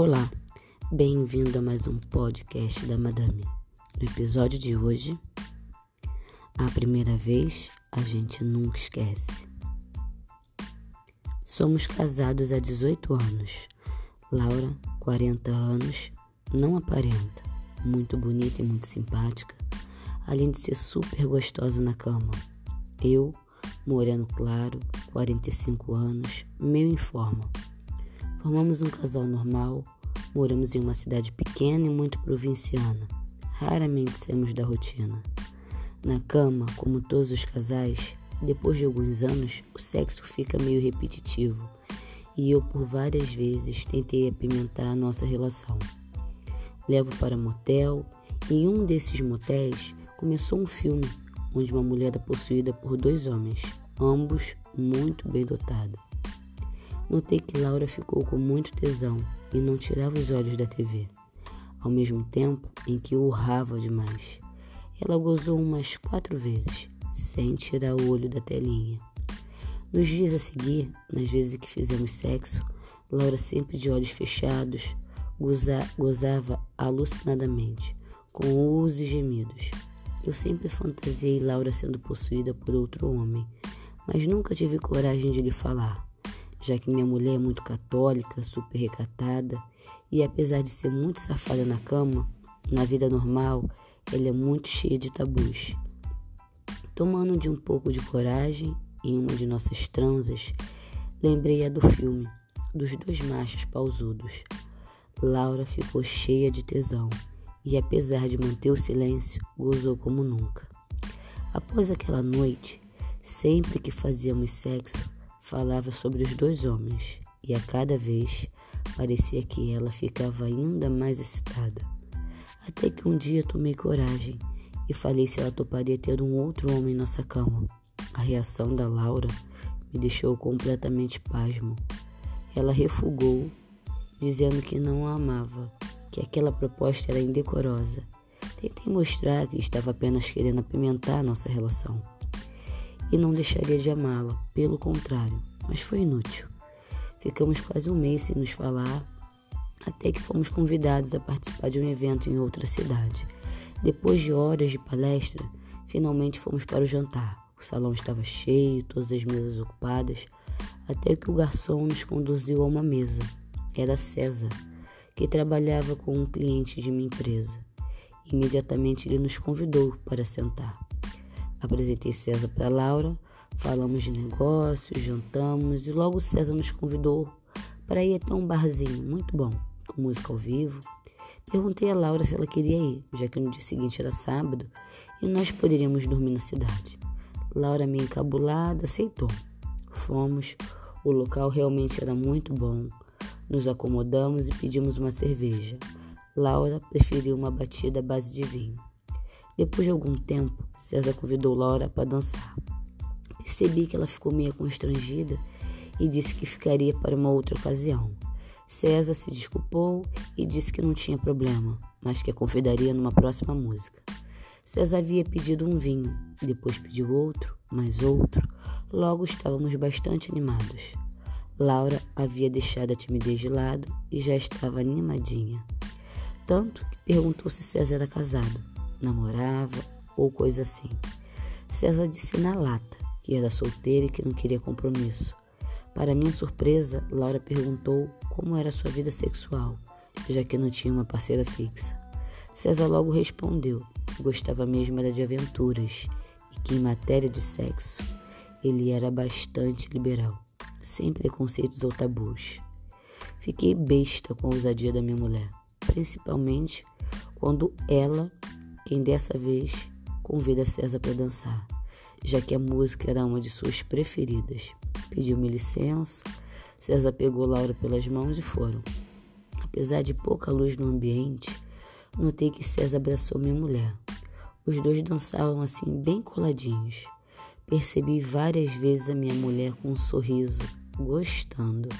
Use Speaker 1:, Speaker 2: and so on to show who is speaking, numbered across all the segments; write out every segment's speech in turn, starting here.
Speaker 1: Olá, bem-vindo a mais um podcast da Madame. No episódio de hoje, a primeira vez a gente nunca esquece. Somos casados há 18 anos. Laura, 40 anos, não aparenta, muito bonita e muito simpática, além de ser super gostosa na cama. Eu, moreno claro, 45 anos, meio em forma. Formamos um casal normal, moramos em uma cidade pequena e muito provinciana. Raramente saímos da rotina. Na cama, como todos os casais, depois de alguns anos, o sexo fica meio repetitivo e eu por várias vezes tentei apimentar a nossa relação. Levo para motel e em um desses motéis começou um filme onde uma mulher é possuída por dois homens, ambos muito bem dotados. Notei que Laura ficou com muito tesão e não tirava os olhos da TV, ao mesmo tempo em que urrava demais. Ela gozou umas quatro vezes, sem tirar o olho da telinha. Nos dias a seguir, nas vezes que fizemos sexo, Laura sempre de olhos fechados, goza gozava alucinadamente, com urros e gemidos. Eu sempre fantasiei Laura sendo possuída por outro homem, mas nunca tive coragem de lhe falar já que minha mulher é muito católica, super recatada e apesar de ser muito safada na cama, na vida normal, ela é muito cheia de tabus. Tomando de um pouco de coragem em uma de nossas transas, lembrei a do filme, dos dois machos pausudos. Laura ficou cheia de tesão e, apesar de manter o silêncio, gozou como nunca. Após aquela noite, sempre que fazíamos sexo, falava sobre os dois homens e a cada vez parecia que ela ficava ainda mais excitada. Até que um dia tomei coragem e falei se ela toparia ter um outro homem em nossa cama. A reação da Laura me deixou completamente pasmo. Ela refugou, dizendo que não a amava, que aquela proposta era indecorosa. Tentei mostrar que estava apenas querendo apimentar nossa relação e não deixaria de amá-la, pelo contrário, mas foi inútil. Ficamos quase um mês sem nos falar, até que fomos convidados a participar de um evento em outra cidade. Depois de horas de palestra, finalmente fomos para o jantar. O salão estava cheio, todas as mesas ocupadas, até que o garçom nos conduziu a uma mesa. Era César, que trabalhava com um cliente de minha empresa. Imediatamente ele nos convidou para sentar. Apresentei César para Laura, falamos de negócios, jantamos e logo César nos convidou para ir até um barzinho muito bom, com música ao vivo. Perguntei a Laura se ela queria ir, já que no dia seguinte era sábado e nós poderíamos dormir na cidade. Laura, meio encabulada, aceitou. Fomos, o local realmente era muito bom. Nos acomodamos e pedimos uma cerveja. Laura preferiu uma batida à base de vinho. Depois de algum tempo, César convidou Laura para dançar. Percebi que ela ficou meio constrangida e disse que ficaria para uma outra ocasião. César se desculpou e disse que não tinha problema, mas que a convidaria numa próxima música. César havia pedido um vinho, depois pediu outro, mais outro. Logo estávamos bastante animados. Laura havia deixado a timidez de lado e já estava animadinha. Tanto que perguntou se César era casado namorava ou coisa assim. César disse na lata que era solteira e que não queria compromisso. Para minha surpresa, Laura perguntou como era sua vida sexual, já que não tinha uma parceira fixa. César logo respondeu que gostava mesmo era de aventuras e que em matéria de sexo ele era bastante liberal, sem preconceitos ou tabus. Fiquei besta com a ousadia da minha mulher, principalmente quando ela quem dessa vez convida César para dançar, já que a música era uma de suas preferidas. Pediu-me licença, César pegou Laura pelas mãos e foram. Apesar de pouca luz no ambiente, notei que César abraçou minha mulher. Os dois dançavam assim, bem coladinhos. Percebi várias vezes a minha mulher com um sorriso, gostando.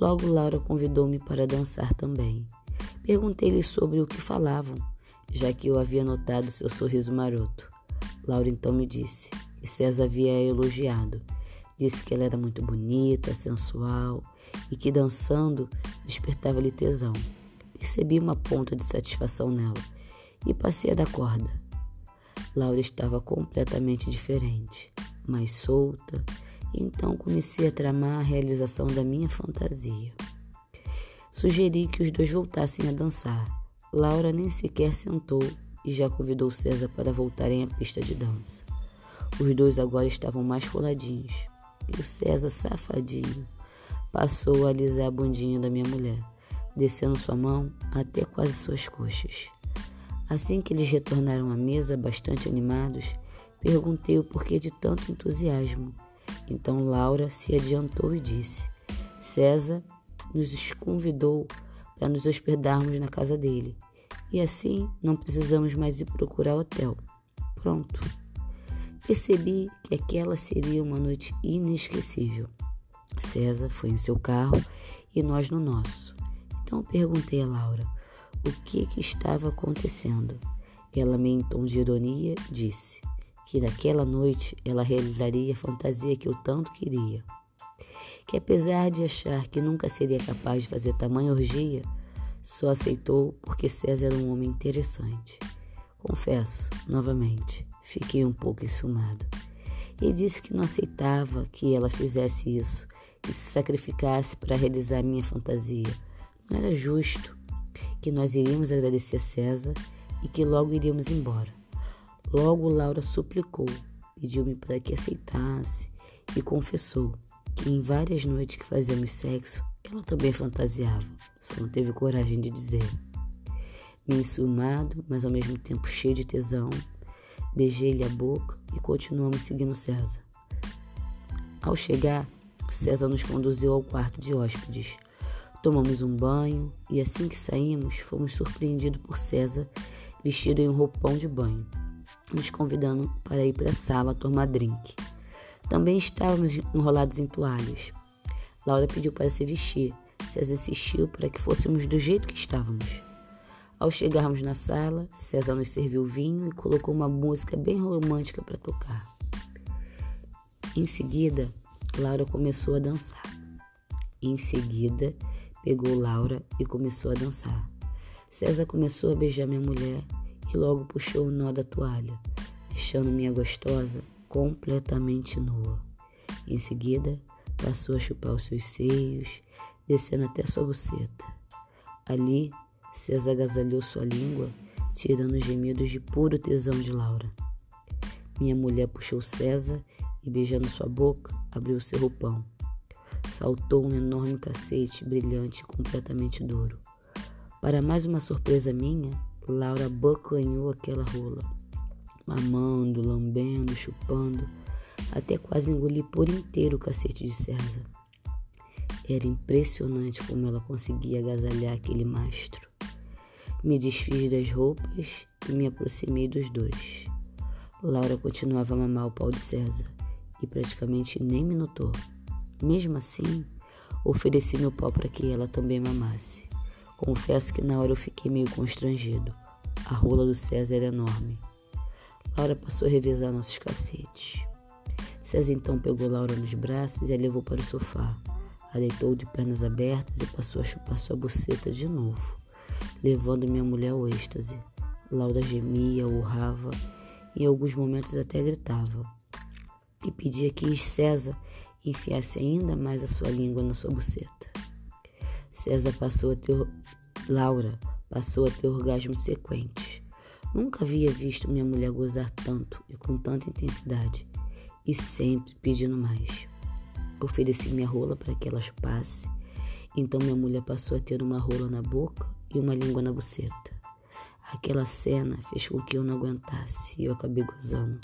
Speaker 1: Logo, Laura convidou-me para dançar também. Perguntei-lhe sobre o que falavam já que eu havia notado seu sorriso maroto. Laura então me disse que César havia elogiado, Disse que ela era muito bonita, sensual e que dançando despertava-lhe tesão. Percebi uma ponta de satisfação nela e passei a dar corda. Laura estava completamente diferente, mais solta, então comecei a tramar a realização da minha fantasia. Sugeri que os dois voltassem a dançar. Laura nem sequer sentou e já convidou César para voltarem à pista de dança. Os dois agora estavam mais coladinhos, e o César, safadinho, passou a alisar a bundinha da minha mulher, descendo sua mão até quase suas coxas. Assim que eles retornaram à mesa, bastante animados, perguntei o porquê de tanto entusiasmo. Então Laura se adiantou e disse: César nos convidou para nos hospedarmos na casa dele. E assim não precisamos mais ir procurar hotel. Pronto. Percebi que aquela seria uma noite inesquecível. César foi em seu carro e nós no nosso. Então perguntei a Laura o que, que estava acontecendo. Ela, em tom de ironia, disse que naquela noite ela realizaria a fantasia que eu tanto queria. Que apesar de achar que nunca seria capaz de fazer tamanha orgia, só aceitou porque César era um homem interessante. Confesso, novamente, fiquei um pouco enciumado. E disse que não aceitava que ela fizesse isso, que se sacrificasse para realizar minha fantasia. Não era justo que nós iríamos agradecer a César e que logo iríamos embora. Logo Laura suplicou, pediu-me para que aceitasse e confessou que em várias noites que fazíamos sexo, ela também fantasiava, só não teve coragem de dizer. Me enciumado, mas ao mesmo tempo cheio de tesão, beijei-lhe a boca e continuamos seguindo César. Ao chegar, César nos conduziu ao quarto de hóspedes, Tomamos um banho e assim que saímos, fomos surpreendidos por César vestido em um roupão de banho, nos convidando para ir para a sala tomar drink. Também estávamos enrolados em toalhas. Laura pediu para se vestir. César insistiu para que fôssemos do jeito que estávamos. Ao chegarmos na sala, César nos serviu vinho e colocou uma música bem romântica para tocar. Em seguida, Laura começou a dançar. Em seguida, pegou Laura e começou a dançar. César começou a beijar minha mulher e logo puxou o nó da toalha, deixando minha gostosa completamente nua. Em seguida, passou a chupar os seus seios, descendo até sua buceta. Ali, César agasalhou sua língua, tirando gemidos de puro tesão de Laura. Minha mulher puxou César e, beijando sua boca, abriu seu roupão saltou um enorme cacete brilhante e completamente duro. Para mais uma surpresa minha, Laura bocanhou aquela rola, mamando, lambendo, chupando, até quase engolir por inteiro o cacete de César. Era impressionante como ela conseguia agasalhar aquele mastro. Me desfiz das roupas e me aproximei dos dois. Laura continuava a mamar o pau de César e praticamente nem me notou. Mesmo assim, ofereci meu pau para que ela também mamasse. Confesso que na hora eu fiquei meio constrangido. A rola do César era enorme. Laura passou a revezar nossos cacetes. César então pegou Laura nos braços e a levou para o sofá. A deitou de pernas abertas e passou a chupar sua buceta de novo, levando minha mulher ao êxtase. Laura gemia, urrava, em alguns momentos até gritava. E pedia que César enfiasse ainda mais a sua língua na sua buceta. César passou a ter. Laura passou a ter orgasmos sequentes. Nunca havia visto minha mulher gozar tanto e com tanta intensidade, e sempre pedindo mais. Ofereci minha rola para que ela chupasse, então minha mulher passou a ter uma rola na boca e uma língua na buceta. Aquela cena fez com que eu não aguentasse e eu acabei gozando.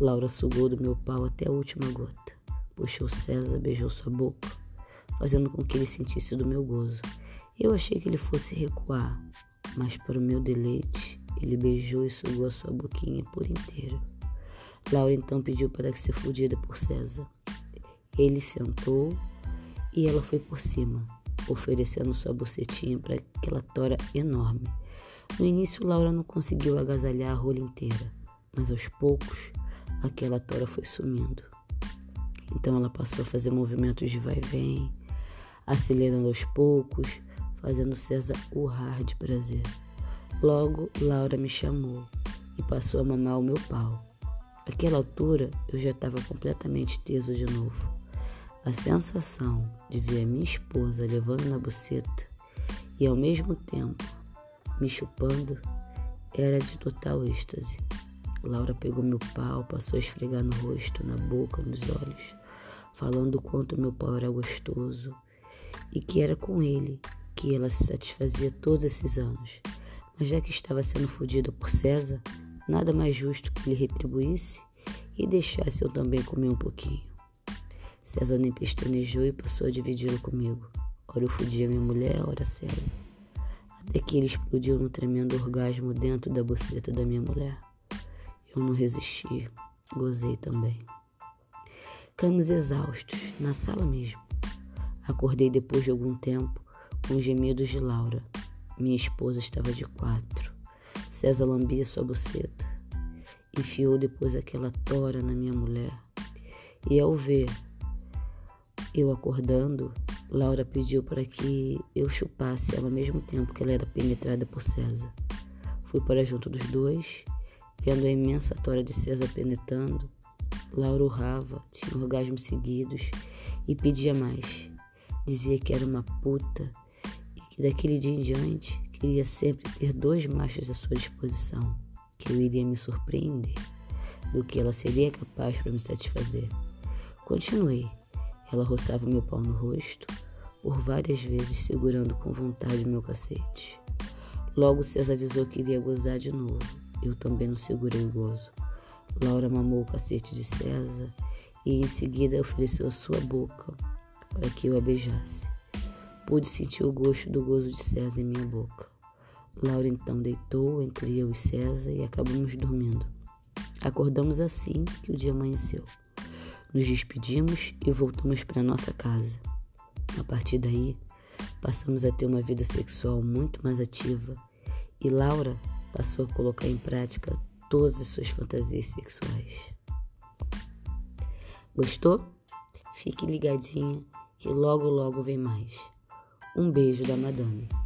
Speaker 1: Laura sugou do meu pau até a última gota. Puxou César, beijou sua boca, fazendo com que ele sentisse do meu gozo. Eu achei que ele fosse recuar, mas para o meu deleite, ele beijou e sugou a sua boquinha por inteiro. Laura então pediu para que se fudida por César. Ele sentou e ela foi por cima, oferecendo sua bucetinha para aquela tora enorme. No início, Laura não conseguiu agasalhar a rola inteira, mas aos poucos, aquela tora foi sumindo. Então ela passou a fazer movimentos de vai e vem, acelerando aos poucos, fazendo César urrar de prazer. Logo, Laura me chamou e passou a mamar o meu pau. Aquela altura, eu já estava completamente teso de novo. A sensação de ver a minha esposa levando na buceta e ao mesmo tempo me chupando era de total êxtase. Laura pegou meu pau, passou a esfregar no rosto, na boca, nos olhos, falando o quanto meu pau era gostoso e que era com ele que ela se satisfazia todos esses anos. Mas já que estava sendo fodida por César, nada mais justo que ele retribuísse e deixasse eu também comer um pouquinho. César nem pestanejou e passou a dividi-lo comigo. Ora eu fudia minha mulher, ora César. Até que ele explodiu num tremendo orgasmo dentro da boceta da minha mulher. Eu não resisti, gozei também. Caímos exaustos, na sala mesmo. Acordei depois de algum tempo com gemidos de Laura. Minha esposa estava de quatro. César lambia sua buceta. Enfiou depois aquela tora na minha mulher. E ao ver eu acordando, Laura pediu para que eu chupasse ela ao mesmo tempo que ela era penetrada por César. Fui para junto dos dois Vendo a imensa tora de César penetrando, Laura urrava, tinha orgasmos seguidos e pedia mais. Dizia que era uma puta que daquele dia em diante queria sempre ter dois machos à sua disposição, que eu iria me surpreender do que ela seria capaz para me satisfazer. Continuei. Ela roçava meu pau no rosto, por várias vezes segurando com vontade meu cacete. Logo César avisou que iria gozar de novo. Eu também não segurei o gozo. Laura mamou o cacete de César e em seguida ofereceu a sua boca para que eu a beijasse. Pude sentir o gosto do gozo de César em minha boca. Laura então deitou entre eu e César e acabamos dormindo. Acordamos assim que o dia amanheceu. Nos despedimos e voltamos para nossa casa. A partir daí, passamos a ter uma vida sexual muito mais ativa e Laura passou a colocar em prática todas as suas fantasias sexuais. Gostou? Fique ligadinha que logo logo vem mais. Um beijo da madame.